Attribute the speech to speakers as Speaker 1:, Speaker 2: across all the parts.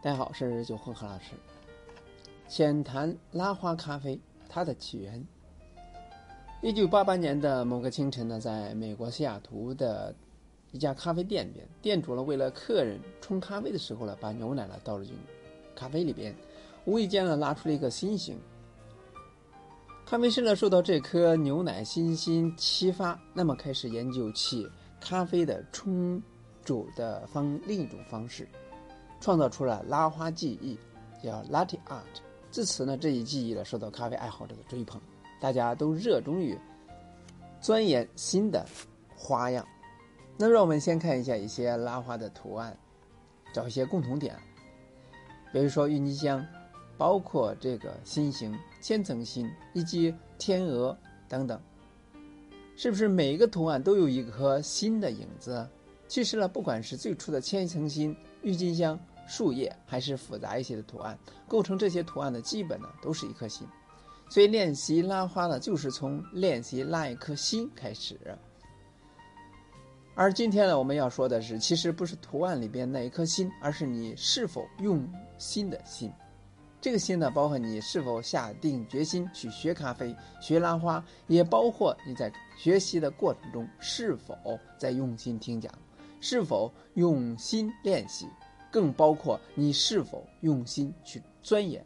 Speaker 1: 大家好，我是九红何老师。浅谈拉花咖啡它的起源。一九八八年的某个清晨呢，在美国西雅图的一家咖啡店里边，店主呢为了客人冲咖啡的时候呢，把牛奶呢倒入进咖啡里边，无意间呢拉出了一个心形。咖啡师呢受到这颗牛奶心心启发，那么开始研究起咖啡的冲煮的方另一种方式，创造出了拉花技艺，叫 Latte Art。自此呢，这一技艺呢受到咖啡爱好者的追捧，大家都热衷于钻研新的花样。那让我们先看一下一些拉花的图案，找一些共同点，比如说郁金香，包括这个心形、千层心以及天鹅等等，是不是每一个图案都有一颗心的影子？其实呢，不管是最初的千层心、郁金香。树叶还是复杂一些的图案，构成这些图案的基本呢都是一颗心，所以练习拉花呢就是从练习拉一颗心开始。而今天呢我们要说的是，其实不是图案里边那一颗心，而是你是否用心的心。这个心呢包括你是否下定决心去学咖啡、学拉花，也包括你在学习的过程中是否在用心听讲，是否用心练习。更包括你是否用心去钻研，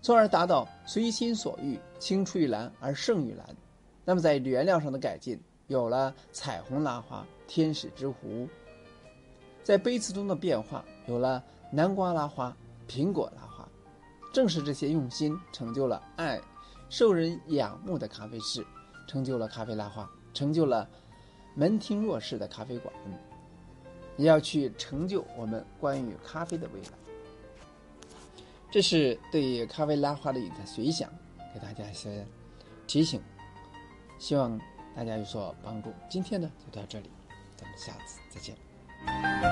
Speaker 1: 从而达到随心所欲、青出于蓝而胜于蓝。那么在原料上的改进，有了彩虹拉花、天使之壶；在杯子中的变化，有了南瓜拉花、苹果拉花。正是这些用心，成就了爱受人仰慕的咖啡师，成就了咖啡拉花，成就了门庭若市的咖啡馆。也要去成就我们关于咖啡的未来。这是对咖啡拉花的一个随想，给大家一些提醒，希望大家有所帮助。今天呢就到这里，咱们下次再见。